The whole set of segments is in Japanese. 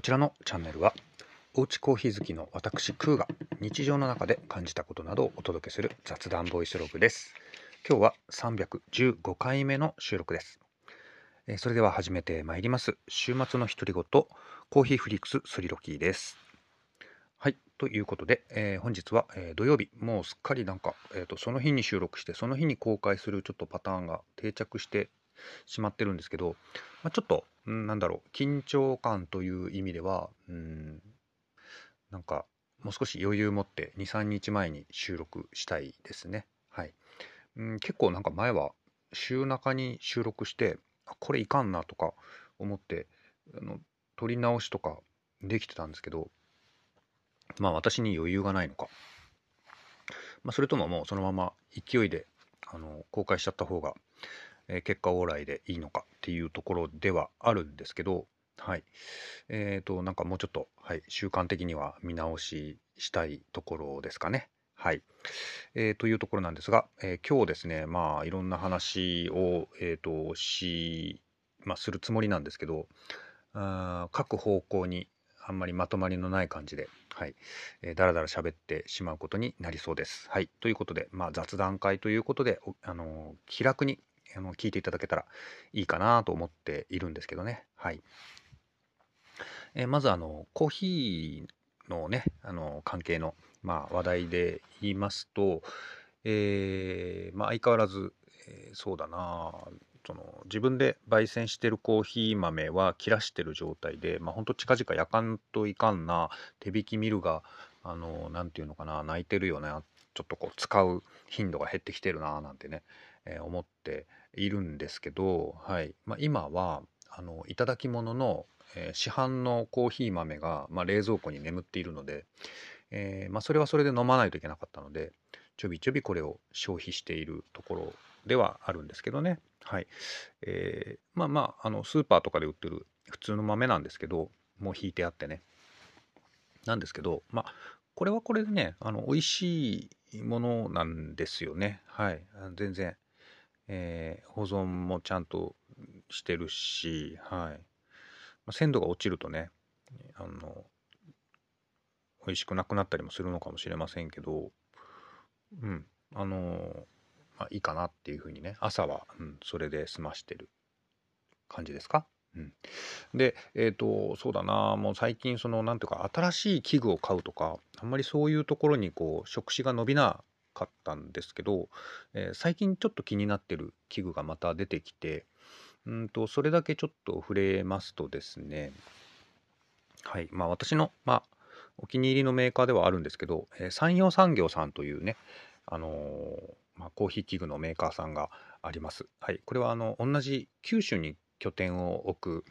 こちらのチャンネルはおうちコーヒー好きの私クーが日常の中で感じたことなどをお届けする雑談ボイスログです。今日は315回目の収録です。えそれでは始めてまいります。週末の独り言コーヒーフリックススリロキーです。はいということで、えー、本日は、えー、土曜日。もうすっかりなんか、えーと、その日に収録してその日に公開するちょっとパターンが定着してしまってるんですけど、まあ、ちょっと、んなんだろう、緊張感という意味では、うん、なんか、もう少し余裕持って2、3日前に収録したいですね。はい。うん、結構なんか前は週中に収録して、これいかんなとか思って、あの、撮り直しとかできてたんですけど、まあ私に余裕がないのか。まあそれとももうそのまま勢いであの公開しちゃった方がえ結果オーライでいいのかっていうところではあるんですけど、はい。えっ、ー、と、なんかもうちょっと、はい、習慣的には見直ししたいところですかね。はい。えー、というところなんですが、えー、今日ですね、まあ、いろんな話を、えっ、と、し、まあ、するつもりなんですけど、あ各方向にあんまりまとまりのない感じで、はい、えー、だらだら喋ってしまうことになりそうです。はい。ということで、まあ、雑談会ということで、あの気楽にあの聞いていただけたらいいかなと思っているんですけどね。はい。えー、まずあのコーヒーのねあの関係の、まあ、話題で言いますと、えー、まあ、相変わらず、えー、そうだなその自分で焙煎してるコーヒー豆は切らしてる状態で、まあ、ほんと近々やかんといかんな手引きミルがあの何て言うのかな泣いてるよねちょっとこう使う頻度が減ってきてるななんてね、えー、思っているんですけど、はい。まあ、今はあの頂き物の、えー、市販のコーヒー豆が、まあ、冷蔵庫に眠っているので、えー、まあ、それはそれで飲まないといけなかったのでちょびちょびこれを消費しているところではあるんですけどね。はい。えー、まあまああのスーパーとかで売ってる普通の豆なんですけどもう引いてあってね。なんですけどまあこれはこれでねあの美味しいものなんですよね。はい。全然えー、保存もちゃんとしてるし、はい。ま、鮮度が落ちるとね、あの、美味しくなくなったりもするのかもしれませんけど、うん、あの、まあ、いいかなっていうふうにね、朝は、うん、それで済ましてる感じですか？うん、で、えっ、ー、と、そうだな、もう最近、その、なんていうか、新しい器具を買うとか、あんまりそういうところに、こう、触手が伸びなかったんですけど、えー、最近ちょっと気になってる器具がまた出てきてうんとそれだけちょっと触れますとですねはいまあ私の、まあ、お気に入りのメーカーではあるんですけど、えー、山陽産業さんというねあのー、まあ、コーヒー器具のメーカーさんがあります。はい、これはあの同じ九州に拠点を置く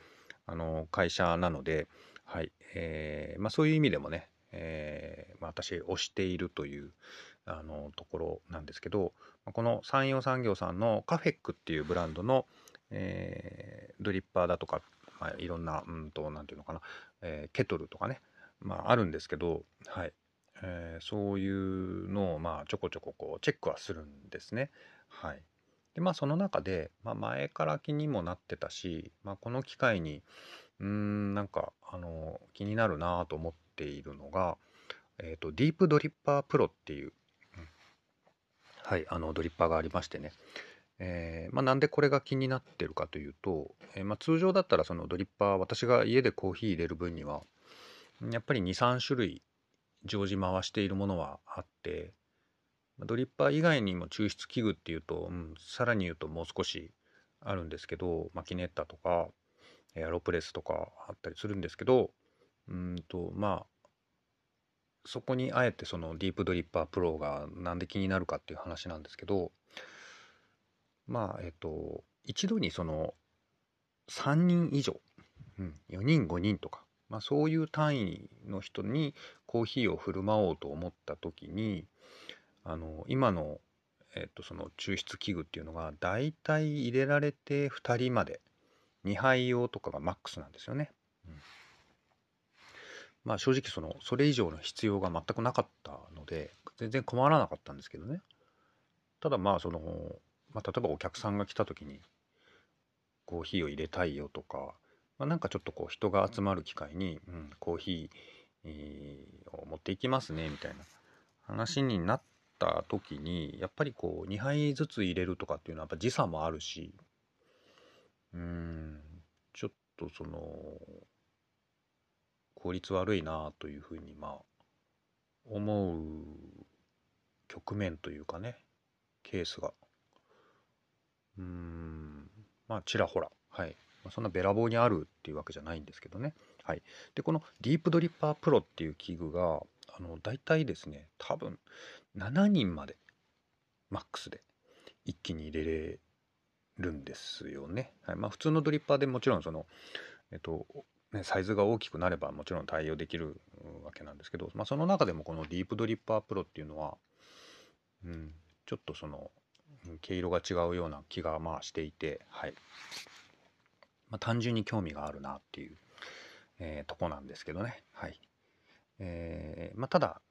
あの会社なので、はいえーまあ、そういう意味でもね、えーまあ、私推しているというあのところなんですけどこの山陽産業さんのカフェックっていうブランドの、えー、ドリッパーだとか、まあ、いろんなうんと何て言うのかな、えー、ケトルとかね、まあ、あるんですけど、はいえー、そういうのを、まあ、ちょこちょここうチェックはするんですね。はいでまあその中で、まあ、前から気にもなってたし、まあ、この機会にうーんなんかあの気になるなと思っているのが、えーと、ディープドリッパープロっていうはい、あのドリッパーがありましてね、えーまあ、なんでこれが気になってるかというと、えーまあ、通常だったらそのドリッパー私が家でコーヒー入れる分にはやっぱり23種類常時回しているものはあってドリッパー以外にも抽出器具っていうと、うん、さらに言うともう少しあるんですけどマキネッタとかエアロプレスとかあったりするんですけどうんとまあそこにあえてそのディープドリッパープロがなんで気になるかっていう話なんですけどまあえっと一度にその3人以上、うん、4人5人とか、まあ、そういう単位の人にコーヒーを振る舞おうと思った時にあの今の,、えっとその抽出器具っていうのがだいたい入れられて2人まで2杯用とかがマックスなんですよね。うんまあ正直そのそれ以上の必要が全くなかったので全然困らなかったんですけどね。ただまあその、まあ、例えばお客さんが来た時にコーヒーを入れたいよとかまあ、なんかちょっとこう人が集まる機会に、うん、コーヒーを持っていきますねみたいな話になった時にやっぱりこう2杯ずつ入れるとかっていうのはやっぱ時差もあるしうんちょっとその効率悪いなというふうにまあ思う局面というかねケースが。うんまあちらほら。はい。そんなべらぼうにあるっていうわけじゃないんですけどね。はい、でこのディープドリッパープロっていう器具があの大体ですね多分7人までマックスで一気に入れれるんですよね。はい。まあ、普通のドリッパーでもちろんその、えっとね、サイズが大きくなればもちろん対応できるわけなんですけど、まあ、その中でもこのディープドリッパープロっていうのは、うん、ちょっとその毛色が違うような気がまあしていて、はい。まあ、単純に興味があるなっていう、えー、とこなんですけどね。はい。えーまあ、ただ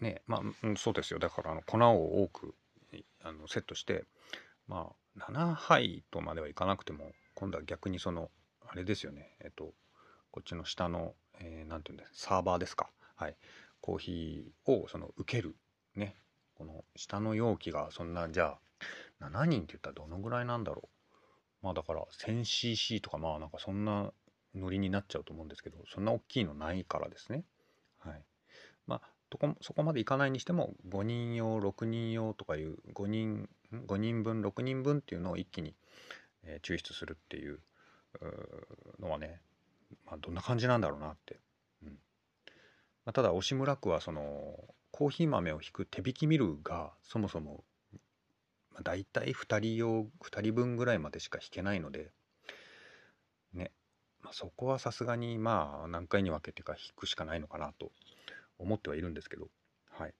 ねまあ、そうですよ。だからあの粉を多くあのセットしてまあ7杯とまではいかなくても今度は逆にそのあれですよね。えっとこっちの下の、えー、て言うんですサーバーですか。はい。コーヒーをその受けるね。この下の容器がそんなじゃあ7人って言ったらどのぐらいなんだろう。まあだから 1000cc とかまあなんかそんなノリになっちゃうと思うんですけどそんな大きいのないからですね。はい。まあとこそこまでいかないにしても5人用6人用とかいう5人5人分6人分っていうのを一気に、抽出するっていうのはね、まあ、どんな感じなんだろうなって、うん。まあ、ただ押村区はそのコーヒー豆をひく手引きミルがそもそも、まあ、大体2人用2人分ぐらいまでしか引けないのでね、まあ、そこはさすがにまあ何回に分けてか引くしかないのかなと思ってはいるんですけどはい。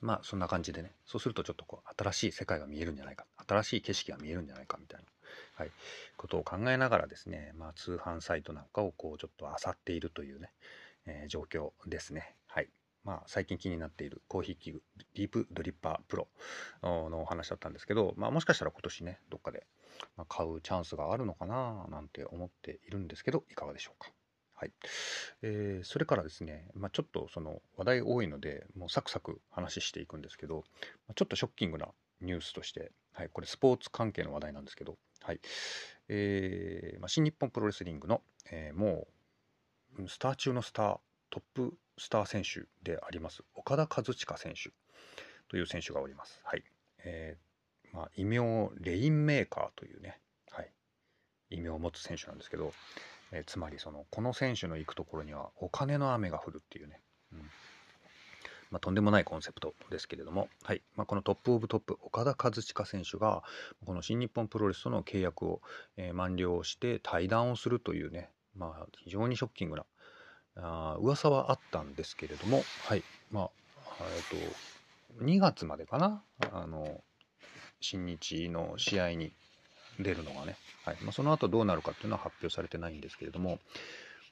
まあそんな感じでねそうするとちょっとこう新しい世界が見えるんじゃないか新しい景色が見えるんじゃないかみたいな、はい、ことを考えながらですね、まあ、通販サイトなんかをこうちょっと漁っているというね、えー、状況ですね。はいまあ、最近気になっているコーヒー器具ディープドリッパープロのお話だったんですけど、まあ、もしかしたら今年ねどっかで買うチャンスがあるのかななんて思っているんですけどいかがでしょうか。はいえー、それからですね、まあ、ちょっとその話題多いのでもうサクサク話していくんですけどちょっとショッキングなニュースとして、はい、これスポーツ関係の話題なんですけど、はい。えーまあ、新日本プロレスリングの、えー、もうスター中のスタートップスター選手であります岡田和親選手という選手がおります。はい。えーまあ、異名レインメーカーというね、はい、異名を持つ選手なんですけど、えー、つまりそのこの選手の行くところにはお金の雨が降るっていうね、うん。まあ、とんでもないコンセプトですけれども、はい。まあ、このトップオブトップ岡田和親選手がこの新日本プロレスとの契約を、えー、満了して対談をするというね、まあ、非常にショッキングなあ噂はあったんですけれども、はい。まあえーと、2月までかなあの新日の試合に出るのがね、はい。まあ、その後どうなるかっていうのは発表されてないんですけれども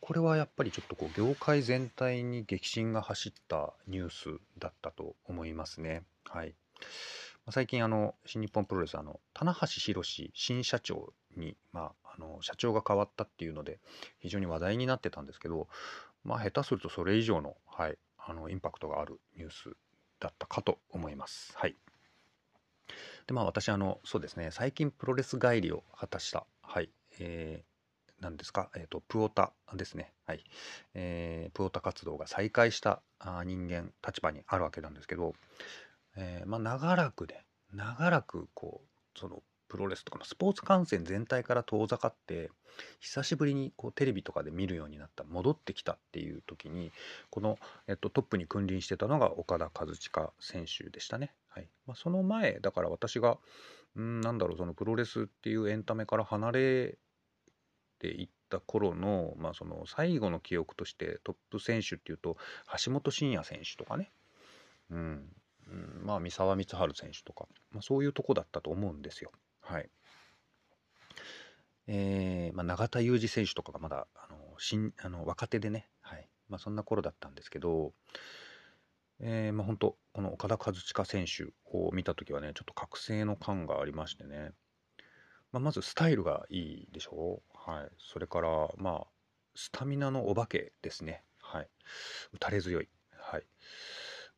これはやっぱりちょっとこう業界全体に激震が走ったニュースだったと思いますね。はい最近あの新日本プロレスあの棚橋宏新社長に、まあ、あの社長が変わったっていうので非常に話題になってたんですけど、まあ、下手するとそれ以上の,、はい、あのインパクトがあるニュースだったかと思います。はいでまあ私あのそうですね最近プロレス帰りを果たしたはいえー、何ですか、えーと、プオタですね、はい。えー、プオタ活動が再開したあ人間立場にあるわけなんですけど、えー、まあ、長らくね長らくこうそのプロレスとかのスポーツ観戦全体から遠ざかって久しぶりにこうテレビとかで見るようになった戻ってきたっていう時にこの、えっと、トップに君臨してたのが岡田和親選手でしたね。はい。まあ、その前だから私がんなんだろうそのプロレスっていうエンタメから離れていった頃の,、まあその最後の記憶としてトップ選手っていうと橋本真也選手とかね、うん、うん、まあ三沢光晴選手とか、まあ、そういうとこだったと思うんですよ。はい。えー、まあ、永田裕二選手とかがまだあの新あの若手でね、はい。まあ、そんな頃だったんですけど、えー、まあ、本当この岡田和親選手を見た時はねちょっと覚醒の感がありましてね、まあ、まずスタイルがいいでしょう。はい、それからまあスタミナのお化けですね、はい、打たれ強い、はい。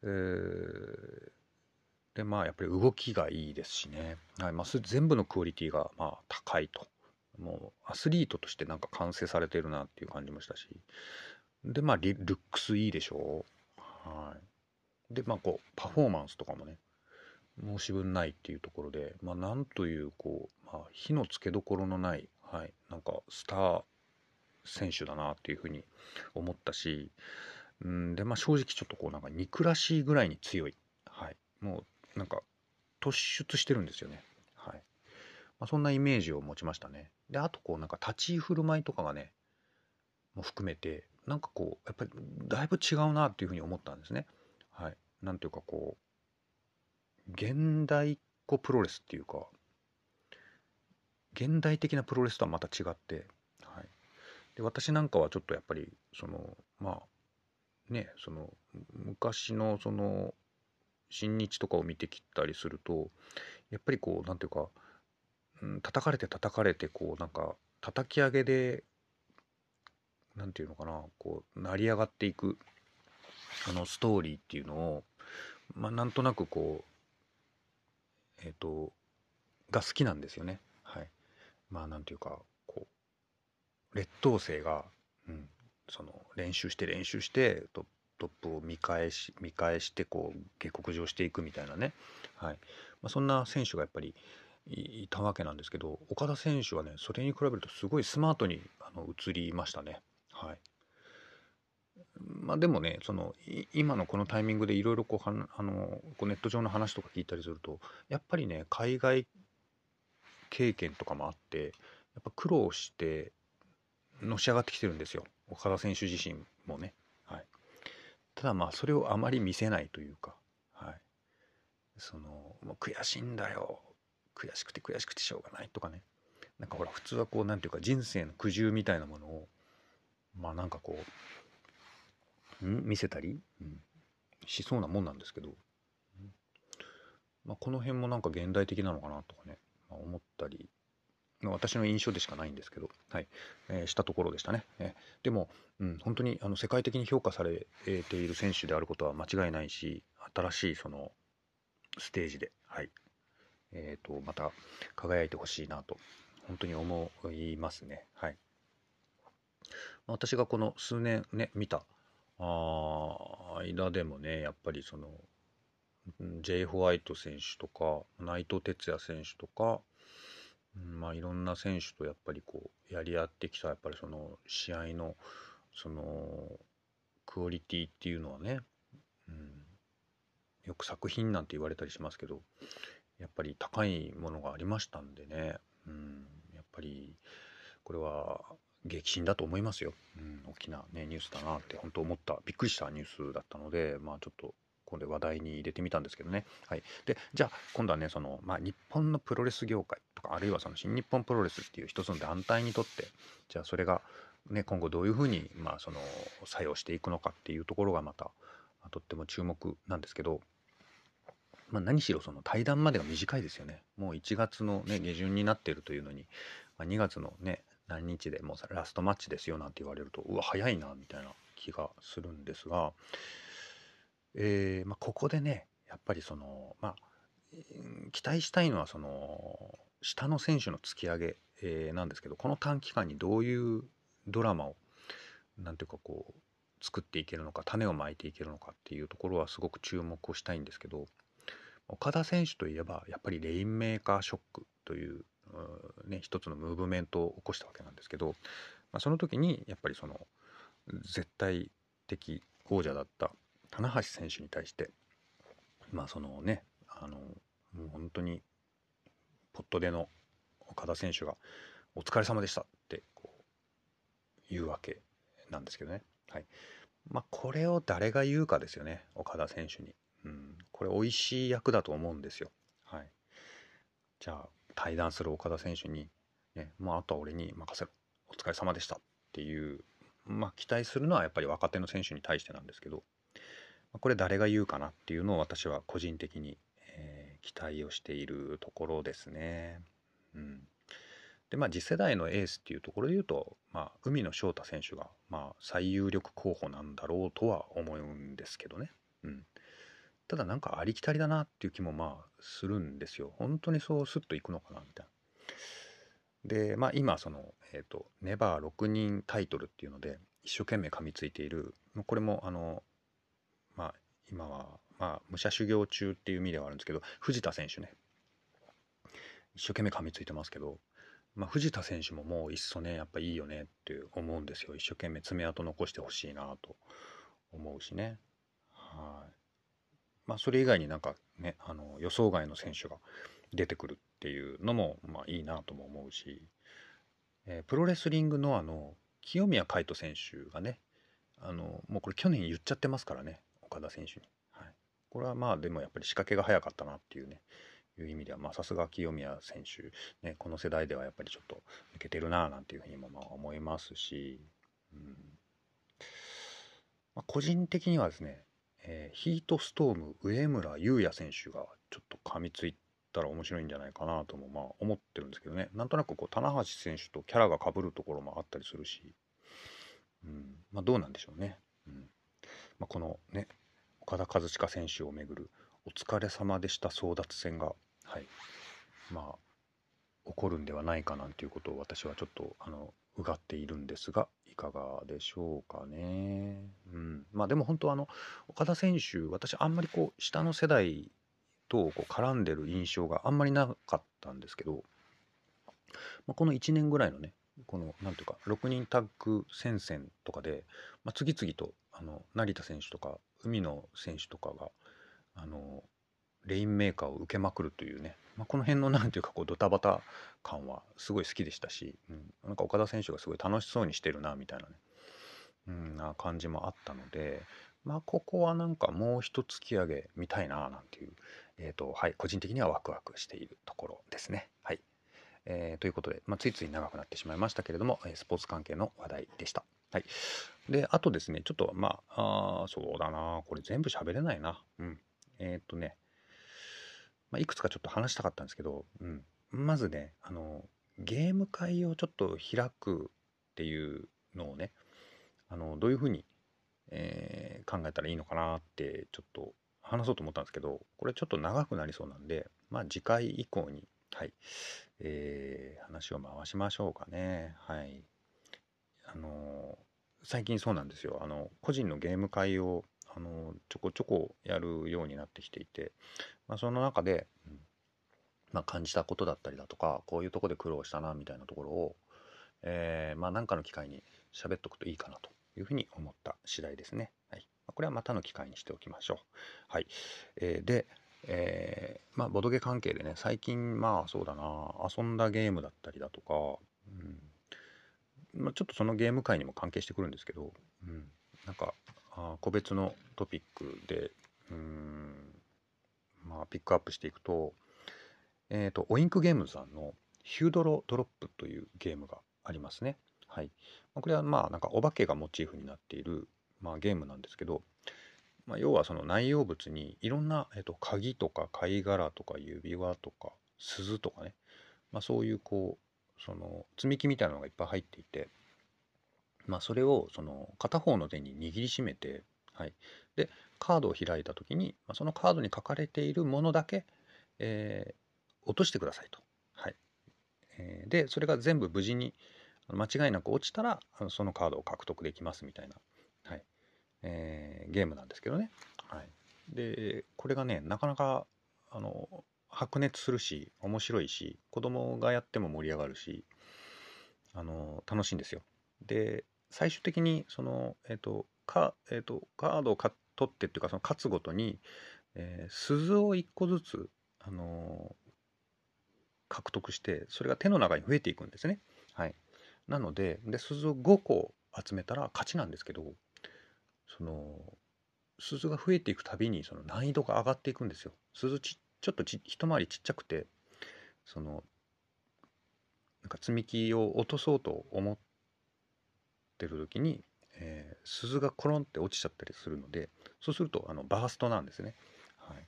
えー、でまあやっぱり動きがいいですしね、はい。まあ、全部のクオリティがまあ高いと。もうアスリートとしてなんか完成されてるなっていう感じもしたし。でまあルックスいいでしょう。はい。でまあこうパフォーマンスとかもね申し分ないっていうところでまあなんというこう、まあ、火のつけどころのないはい。なんかスター選手だなっていうふうに思ったしうんでまあ正直ちょっとこうなんか憎らしいぐらいに強い。はい。もうなんか突出してるんですよね。はい、まあ、そんなイメージを持ちましたね。であとこうなんか立ち居振る舞いとかがねも含めてなんかこうやっぱりだいぶ違うなっていうふうに思ったんですね。はい、なんていうかこう現代っ子プロレスっていうか現代的なプロレスとはまた違って、はい、で私なんかはちょっとやっぱりそのまあねその昔のその新日とかを見てきたりするとやっぱりこうなんていうか、うん、叩かれて叩かれてこうなんか叩き上げで何て言うのかなこう成り上がっていくあのストーリーっていうのをまあなんとなくこうえっ、ー、とが好きなんですよね。まあなんていうかこう劣等生が、うん、その練習して練習してトップを見返し見返してこう下克上していくみたいなね、はいまあ、そんな選手がやっぱりいたわけなんですけど岡田選手はねそれに比べるとすごいスマートにあの映りましたね。はい。まあでもね、その今のこのタイミングでいろいろネット上の話とか聞いたりすると、やっぱりね、海外経験とかもあって、やっぱ苦労してのし上がってきてるんですよ。岡田選手自身もね。はい。ただまあそれをあまり見せないというか、はい。その、もう悔しいんだよ。悔しくて悔しくてしょうがないとかね。なんかほら普通はこう何ていうか人生の苦渋みたいなものをまあなんかこうん見せたり、うん、しそうなもんなんですけど、まあ、この辺もなんか現代的なのかなとかね、思ったり、まあ、私の印象でしかないんですけど、はいえー、したところでしたね。えー、でも、うん、本当にあの世界的に評価されている選手であることは間違いないし新しいそのステージで、はいえーとまた輝いてほしいなと本当に思いますね。はい。私がこの数年ね、見たあ間でもね、やっぱりその、J. ホワイト選手とか、内藤哲也選手とか、まあいろんな選手とやっぱりこう、やり合ってきた、やっぱりその試合の、その、クオリティっていうのはね、うん、よく作品なんて言われたりしますけど、やっぱり高いものがありましたんでね、うん、やっぱりこれは激震だと思いますよ、うん、大きな、ね、ニュースだなって本当思ったびっくりしたニュースだったのでまあちょっとこれ話題に入れてみたんですけどね。はい、でじゃあ今度はねその、まあ、日本のプロレス業界とかあるいはその新日本プロレスっていう一つの団体にとってじゃあそれが、ね、今後どういうふうに、まあ、その作用していくのかっていうところがまたとっても注目なんですけど、まあ、何しろその対談までが短いですよね。もう1月の、ね、下旬になってるというのに、まあ、2月のね何日でもうラストマッチですよなんて言われるとうわ早いなみたいな気がするんですが、えーまあ、ここでねやっぱりそのまあ期待したいのはその下の選手の突き上げ、えー、なんですけどこの短期間にどういうドラマをなんていうかこう作っていけるのか種をまいていけるのかっていうところはすごく注目をしたいんですけど岡田選手といえばやっぱりレインメーカーショックというね、一つのムーブメントを起こしたわけなんですけど、まあ、その時にやっぱりその絶対的王者だった棚橋選手に対してまあそのねあのもう本当にポットでの岡田選手が「お疲れ様でした」ってこう言うわけなんですけどね。はいまあ、これを誰が言うかですよね岡田選手に。うん、これ美味しい役だと思うんですよ。はい、じゃあ対談する岡田選手に、ね、まあ、あとは俺に任せろお疲れ様でしたっていう、まあ、期待するのはやっぱり若手の選手に対してなんですけどこれ誰が言うかなっていうのを私は個人的に、えー、期待をしているところですね。うん、でまあ次世代のエースっていうところで言うと、まあ、海野翔太選手が、まあ、最有力候補なんだろうとは思うんですけどね。うん、ただなんかありきたりだなっていう気もまあするんですよ。本当にそうスッといくのかなみたいな。でまあ今その、えーと、ネバー6人タイトルっていうので一生懸命噛みついているこれもあのまあ今はまあ武者修行中っていう意味ではあるんですけど藤田選手ね。一生懸命噛みついてますけど、まあ、藤田選手ももういっそねやっぱいいよねって思うんですよ。一生懸命爪痕残してほしいなと思うしね。はい。まあそれ以外になんかねあの予想外の選手が出てくるっていうのもまあいいなとも思うし、えー、プロレスリングノアの清宮海斗選手がねあのもうこれ去年言っちゃってますからね。岡田選手に、はい、これはまあでもやっぱり仕掛けが早かったなっていうね。いう意味ではさすが清宮選手、ね、この世代ではやっぱりちょっと抜けてるななんていうふうにもまあ思いますし、うん。まあ、個人的にはですね、えー、ヒートストーム上村優也選手がちょっと噛みついたら面白いんじゃないかなともまあ思ってるんですけどね。なんとなくこう棚橋選手とキャラが被るところもあったりするし、うん。まあ、どうなんでしょうね。うん。まあ、このね岡田和親選手をめぐるお疲れ様でした争奪戦がはいまあ起こるんではないかなんていうことを私はちょっとあのうがっているんですがいかがでしょうかね。うん、まあでも本当あの岡田選手私あんまりこう下の世代とこう絡んでる印象があんまりなかったんですけど、まあ、この1年ぐらいのねこの何ていうか6人タッグ戦線とかで、まあ、次々とあの成田選手とか海野選手とかがあのレインメーカーを受けまくるというね、まあ、この辺の 何ていうかこうドタバタ感はすごい好きでしたし、うん、なんか岡田選手がすごい楽しそうにしてるなみたいなね、うん、な感じもあったのでまあここはなんかもう一突き上げみたいななんていう、えーとはい、個人的にはワクワクしているところですね。はいえー、ということで、まあ、ついつい長くなってしまいましたけれども、スポーツ関係の話題でした。はい。で、あとですね、ちょっと、まあ、あそうだな、これ全部喋れないな。うん。えっ、とね、まあ、いくつかちょっと話したかったんですけど、うん、まずねあのゲーム会をちょっと開くっていうのをねあのどういうふうに、えー、考えたらいいのかなってちょっと話そうと思ったんですけどこれちょっと長くなりそうなんでまあ次回以降にはい、えー、話を回しましょうかねはいあの最近そうなんですよあの個人のゲーム会をあのちょこちょこやるようになってきていて、まあ、その中で、まあ、感じたことだったりだとかこういうとこで苦労したなみたいなところを、えー、まあ、何かの機会に喋っとくといいかなというふうに思った次第ですね。はい、これはまたの機会にしておきましょう。はい、えー、で、えー、まあ、ボドゲ関係でね最近まあそうだな遊んだゲームだったりだとか、うんまあ、ちょっとそのゲーム界にも関係してくるんですけど、うん、なんかあ個別のトピックでうんまあピックアップしていくとえっ、ー、とオインクゲームズさんのヒュードロドロップというゲームがありますね。はい。これはまあなんかお化けがモチーフになっている、まあ、ゲームなんですけど、まあ、要はその内容物にいろんな、えー、と鍵とか貝殻とか指輪とか鈴とかね、まあ、そういうこうその積み木みたいなのがいっぱい入っていてまあ、それをその片方の手に握りしめて、はい、でカードを開いた時に、まあ、そのカードに書かれているものだけ、えー、落としてくださいと。はいえー、でそれが全部無事に間違いなく落ちたらそのカードを獲得できますみたいな、はいえー、ゲームなんですけどね。はい、でこれがねなかなかあの白熱するし面白いし子供がやっても盛り上がるしあの楽しいんですよ。で最終的にその、えーとかえーと、カードを取ってっていうかその勝つごとに、えー、鈴を1個ずつ、あの、獲得してそれが手の中に増えていくんですね。はい、なのでで鈴を5個集めたら勝ちなんですけどその鈴が増えていくたびにその難易度が上がっていくんですよ。鈴ちちょっとち一回りちっちゃくてそのなんか積み木を落とそうと思ってる時に、えー、鈴がコロンって落ちちゃったりするのでそうするとあのバーストなんですね。はい、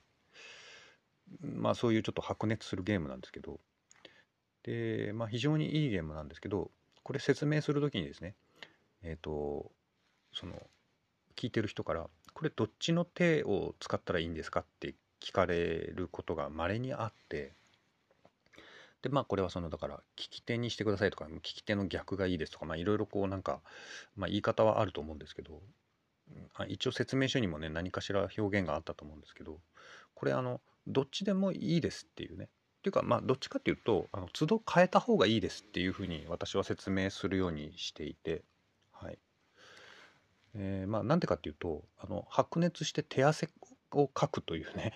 まあそういうちょっと白熱するゲームなんですけどで、まあ、非常にいいゲームなんですけどこれ説明する時にですねえっ、とその聞いてる人から「これどっちの手を使ったらいいんですか?」って聞かれることが稀にあってでまあこれはそのだから聞き手にしてくださいとか聞き手の逆がいいですとかまあいろいろこうなんか、まあ、言い方はあると思うんですけど一応説明書にもね何かしら表現があったと思うんですけどこれあのどっちでもいいですっていうね。っていうかまあどっちかっていうとあの都度変えた方がいいですっていうふうに私は説明するようにしていてはい。えー、まあなんでかっていうとあの白熱して手汗をかくというね。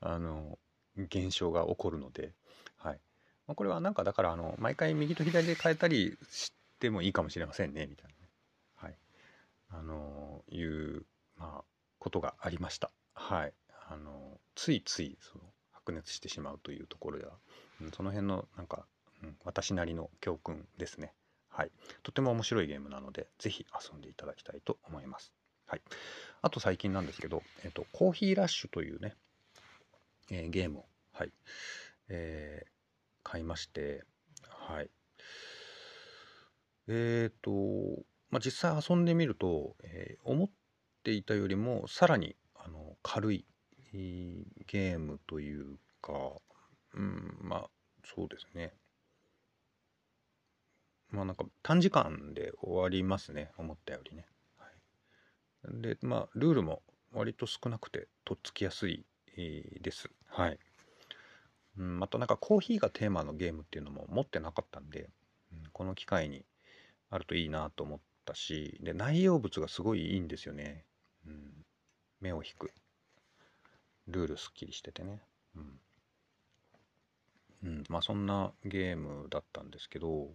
あの現象が起こるので、はい。まあ、これはなんかだからあの毎回右と左で変えたりしてもいいかもしれませんねみたいなね、はい。あのいう、まあ、ことがありました。はい。あのついついその白熱してしまうというところでは、うん、その辺のなんか、うん、私なりの教訓ですね。はい、とても面白いゲームなので、ぜひ遊んでいただきたいと思います。はい、あと最近なんですけど、えっと、コーヒーラッシュというね、えー、ゲームを、はいえー、買いまして、はい。えっ、ー、と、まあ、実際遊んでみると、えー、思っていたよりもさらにあの軽いゲームというか、うん、まあそうですね。まあなんか短時間で終わりますね、思ったよりね。で、まあルールも割と少なくてとっつきやすいです。はい。うん、またなんかコーヒーがテーマのゲームっていうのも持ってなかったんで、うん、この機会にあるといいなと思ったし、で、内容物がすごいいいんですよね。うん、目を引く。ルールすっきりしててね。うん。うん、まあそんなゲームだったんですけど、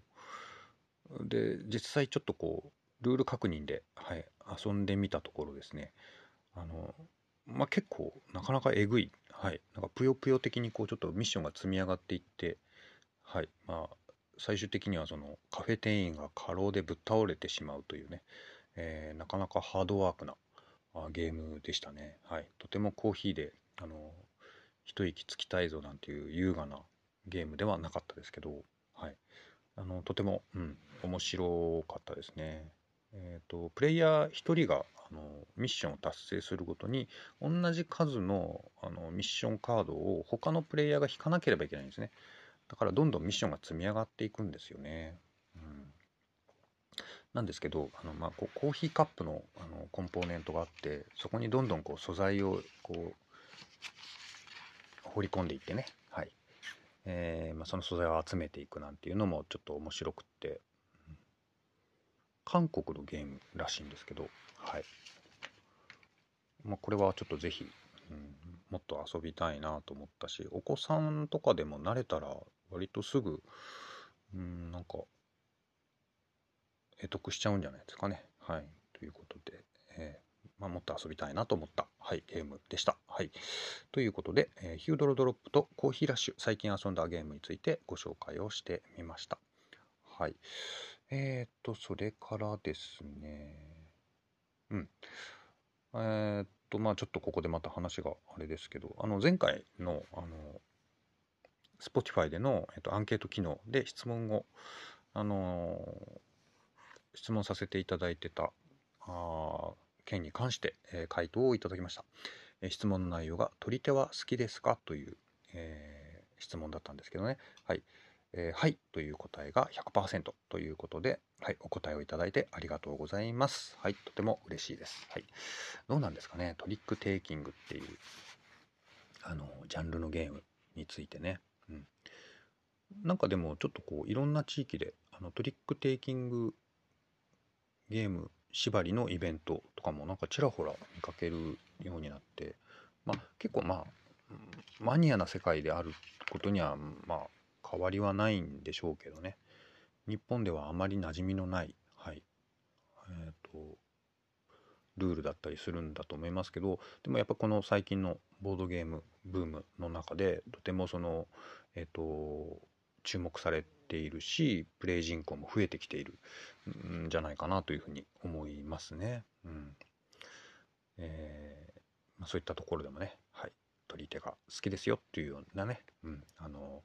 で、実際ちょっとこう、ルール確認で、はい、遊んでみたところですね、あの、まあ結構なかなかえぐい、はい、なんかぷよぷよ的にこうちょっとミッションが積み上がっていって、はい、まあ最終的にはそのカフェ店員が過労でぶっ倒れてしまうというね、えー、なかなかハードワークなゲームでしたね。はい、とてもコーヒーであの一息つきたいぞなんていう優雅なゲームではなかったですけど、はい、あのとても、うん、面白かったですね。えーと、プレイヤー1人があのミッションを達成するごとに同じ数のあのミッションカードを他のプレイヤーが引かなければいけないんですね。だからどんどんミッションが積み上がっていくんですよね。うん、なんですけどあの、まあ、こコーヒーカップのあのコンポーネントがあってそこにどんどんこう素材をこう放り込んでいってね、はいえーまあ、その素材を集めていくなんていうのもちょっと面白くって、韓国のゲームらしいんですけど、はいまあ、これはちょっとぜひ、うん、もっと遊びたいなと思ったしお子さんとかでも慣れたら割とすぐ、うん、なんか得得しちゃうんじゃないですかね。はい。ということで、えー、まあ、もっと遊びたいなと思った、はい、ゲームでした。はい。ということで、えー、ヒュードロドロップとコーヒーラッシュ、最近遊んだゲームについてご紹介をしてみました。はい。えっ、と、それからですね、うん。えっと、まあちょっとここでまた話があれですけど、あの、前回の、あの、Spotify での、えっと、アンケート機能で質問を、あの質問させていただいてたあ件に関して、えー、回答をいただきました、えー、質問の内容が「取り手は好きですか?」という、え、質問だったんですけどねはい、えー、はいという答えが100%ということで、はい、お答えをいただいてありがとうございます。はいとても嬉しいです。はいどうなんですかね？トリックテイキングっていうあのジャンルのゲームについてね。うん。なんかでもちょっとこういろんな地域であのトリックテイキングゲーム縛りのイベントとかもなんかちらほら見かけるようになって、まあ、結構まあマニアな世界であることにはまあ変わりはないんでしょうけどね。日本ではあまり馴染みのない、はい。えーと、ルールだったりするんだと思いますけどでもやっぱこの最近のボードゲームブームの中でとてもそのえっ、ー、と注目されているしプレイ人口も増えてきているんじゃないかなというふうに思いますね。うん。えーま、そういったところでもね、はい、取り手が好きですよっていうようなね、うん。あの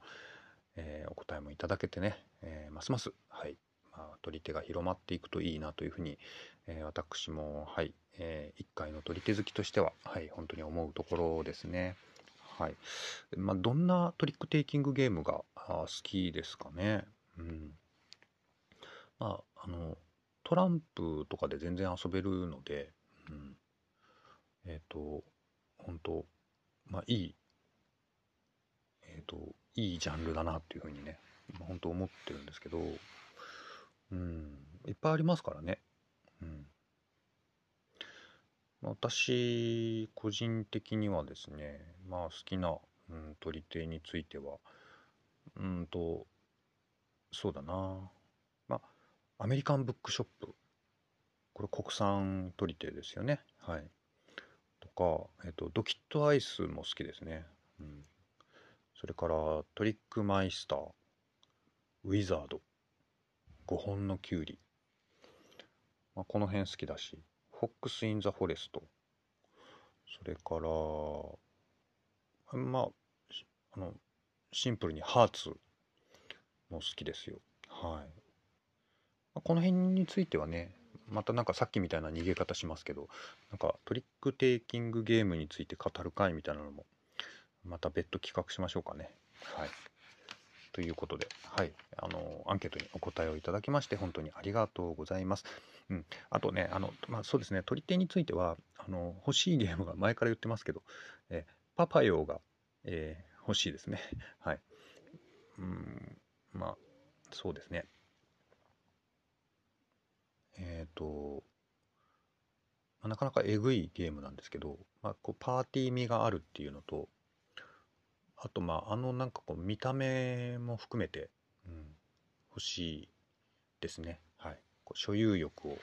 えー、お答えもいただけてね、えー、ますます、はい、まあ、取り手が広まっていくといいなというふうに、えー、私も、はい、えー、1回の取り手好きとしては、はい、本当に思うところですね。はい。まあ、どんなトリックテイキングゲームが好きですかね。うん。まあ、あの、トランプとかで全然遊べるので、うん。えっ、ー、と、本当まあ、いい、えっ、ー、と、いいジャンルだなっていうふうにね、本当思ってるんですけど、うん、いっぱいありますからね。うん。私、個人的にはですね、まあ好きな、うん、取り手については、うんと、そうだな。まあ、アメリカンブックショップ。これ国産取り手ですよね。はい。とか、えっと、ドキッとアイスも好きですね。うん。それから、トリックマイスター、ウィザード、5本のキュウリ。まあ、この辺好きだし、フォックス・イン・ザ・フォレスト。それから、まあ、あの、シンプルにハーツも好きですよ。はい。この辺についてはね、またなんかさっきみたいな逃げ方しますけど、なんかトリックテイキングゲームについて語る会みたいなのも、また別途企画しましょうかね。はい。ということで、はい、あの、アンケートにお答えをいただきまして、本当にありがとうございます。うん。あとね、あの、まあ、そうですね、取り手については、あの、欲しいゲームが前から言ってますけど、えパパヨが、えー、欲しいですね。はい。うん、まあ、そうですね。えっ、ー、と、まあ、なかなかえぐいゲームなんですけど、まあ、こうパーティー味があるっていうのと、あとまああのなんかこう見た目も含めて、うん、欲しいですね。はい。こう所有欲を、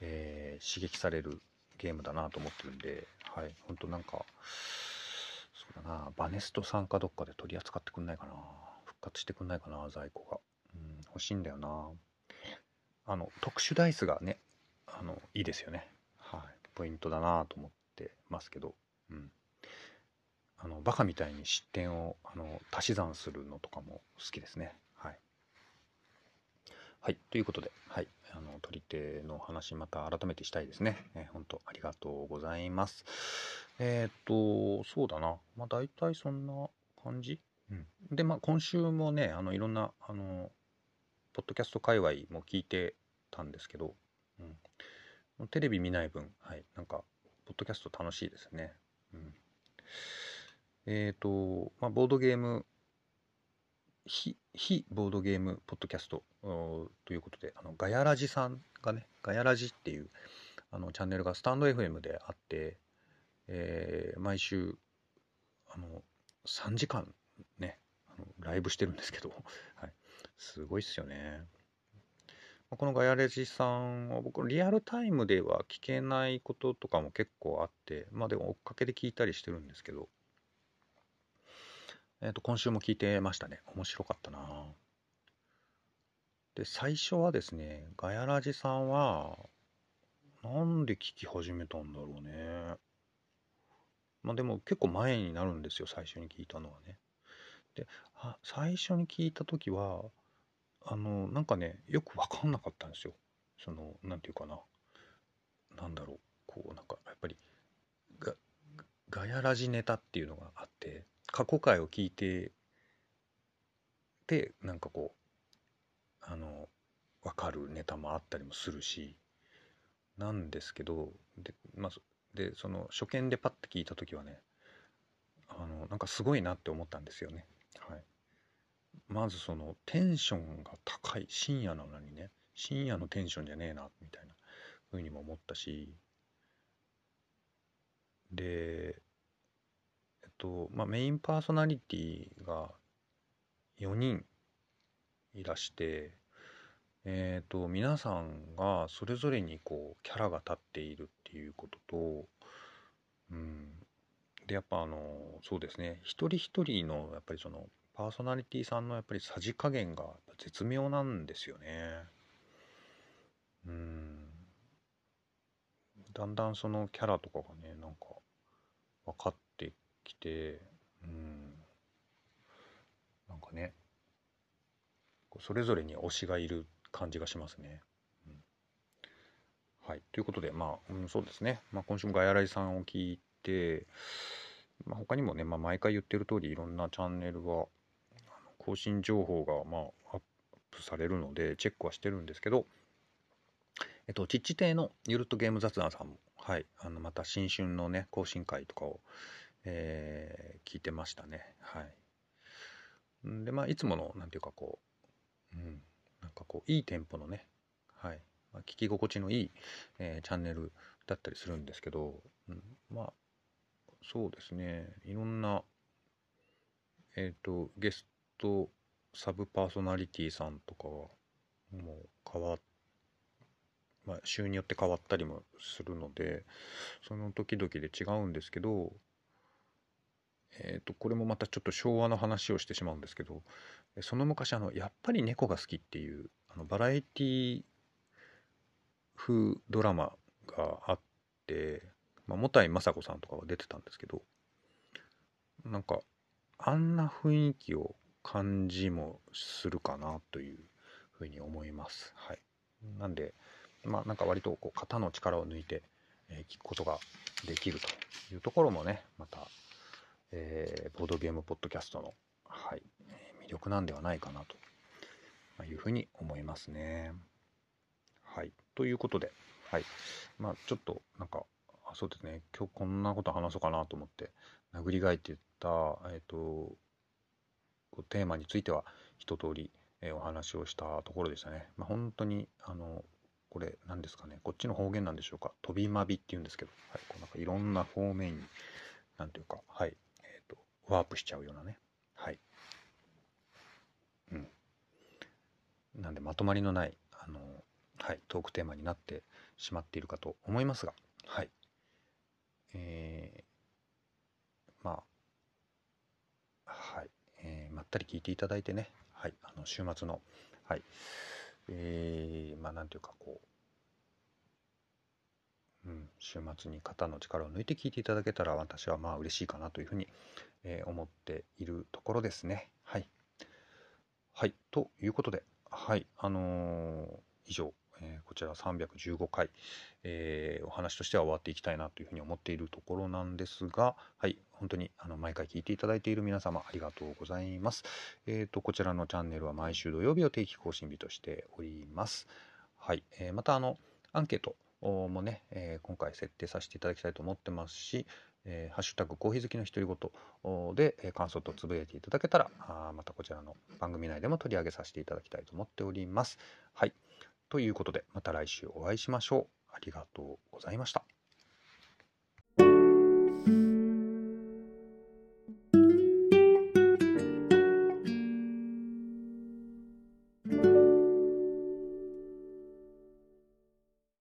えー、刺激されるゲームだなと思ってるんで、はい。ほんとなんか、そうだな、バネストさんかどっかで取り扱ってくんないかな。復活してくんないかな、在庫が。うん、欲しいんだよな。あの、特殊ダイスがね、あの、いいですよね。はい。ポイントだなと思ってますけど、うん。あのバカみたいに失点をあの足し算するのとかも好きですね。はい。はい、ということで、はい、あの取り手の話また改めてしたいですね。えー、本当ありがとうございます。えー、っと、そうだな。まあ大体そんな感じ？うん、で、まあ今週もね、あのいろんな、あの、ポッドキャスト界隈も聞いてたんですけど、うん、テレビ見ない分、はい、なんか、ポッドキャスト楽しいですね。うんえっ、ー、と、まあ、ボードゲーム、非、非ボードゲームポッドキャストということで、あの、ガヤラジさんがね、ガヤラジっていうあのチャンネルがスタンド FM であって、えー、毎週、あの、3時間ね、あのライブしてるんですけど、はい、すごいっすよね。このガヤレジさんは僕リアルタイムでは聞けないこととかも結構あってまあでも追っかけで聞いたりしてるんですけどえっ、ー、と、今週も聞いてましたね。面白かったなで、最初はですね、ガヤラジさんは、なんで聞き始めたんだろうね。まあでも結構前になるんですよ、最初に聞いたのはね。で、あ最初に聞いた時は、あの、なんかね、よくわかんなかったんですよ。その、なんていうかな。なんだろう。こう、なんか、やっぱり、ガヤラジネタっていうのがあって、過去回を聞いてでなんかこうあの分かるネタもあったりもするしなんですけどで,、まあ、でその初見でパッて聞いた時はねあのなんかすごいなって思ったんですよね。はい、まずそのテンションが高い深夜なのにね深夜のテンションじゃねえなみたいな風にも思ったしでえっと、まあ、メインパーソナリティが4人いらして、えっ、と、皆さんがそれぞれにこう、キャラが立っているっていうことと、うん。で、やっぱあの、そうですね、一人一人の、やっぱりその、パーソナリティさんのやっぱりさじ加減が絶妙なんですよね。うん。だんだんそのキャラとかがね、なんか分かってきて、うん、なんかね、それぞれに推しがいる感じがしますね。うん、はい。ということで、まあ、うん、そうですね。まあ、今週もガヤライさんを聞いて、まあ、他にもね、まあ、毎回言ってる通り、いろんなチャンネルは、更新情報が、まあ、アップされるので、チェックはしてるんですけど、えっと、ちっち亭のゆるっとゲーム雑談さんも、はい、あの、また新春のね、更新会とかを、えー、聞いてましたね。はい。で、まあ、いつもの、なんていうかこう、うん、なんかこう、いいテンポのね、はい、まあ、聞き心地のいい、えー、チャンネルだったりするんですけど、うん、まあ、そうですね、いろんな、えっ、ー、と、ゲスト、サブパーソナリティさんとかは、もう変わっまあ、週によって変わったりもするのでその時々で違うんですけどえー、とこれもまたちょっと昭和の話をしてしまうんですけどその昔あのやっぱり猫が好きっていうあのバラエティ風ドラマがあって、まあ、もたいまさんとかは出てたんですけどなんかあんな雰囲気を感じもするかなというふうに思います。はい、なんでまあなんか割とこう肩の力を抜いて、え、聞くことができるというところもねまたえー、ボードゲームポッドキャストの、はい、魅力なんではないかなというふうに思いますね。はい。ということで、はい。まあ、ちょっと、なんか、あそうですね、今日こんなこと話そうかなと思って、殴りがいって言った、えっ、ー、と、テーマについては一通り、え、お話をしたところでしたね。まあ、本当に、あの、これ何ですかね、こっちの方言なんでしょうか、飛びまびっていうんですけど、はい、こうなんかいろんな方面に、なんていうか、はい、えっとワープしちゃうようなね。はい。うん。なんでまとまりのない、あの、はい、トークテーマになってしまっているかと思いますが、はい。えー、まあ、はい、えー、まったり聞いていただいてね、はい、あの、週末の、はい、えー、まあ、なんていうか、こう、うん、週末に肩の力を抜いて聞いていただけたら私はまあ嬉しいかなというふうに、えー、思っているところですね。はい。はい。ということで、はい。あのー、以上、えー、こちら315回、えー、お話としては終わっていきたいなというふうに思っているところなんですが、はい。本当にあの毎回聞いていただいている皆様ありがとうございます。えっ、と、こちらのチャンネルは毎週土曜日を定期更新日としております。はい。えまた、あの、アンケート、もね、えー、今回設定させていただきたいと思ってますし、えー、ハッシュタグコーヒー好きの独り言で、え、感想とつぶやいていただけたらあまたこちらの番組内でも取り上げさせていただきたいと思っております。はい。ということでまた来週お会いしましょう。ありがとうございました。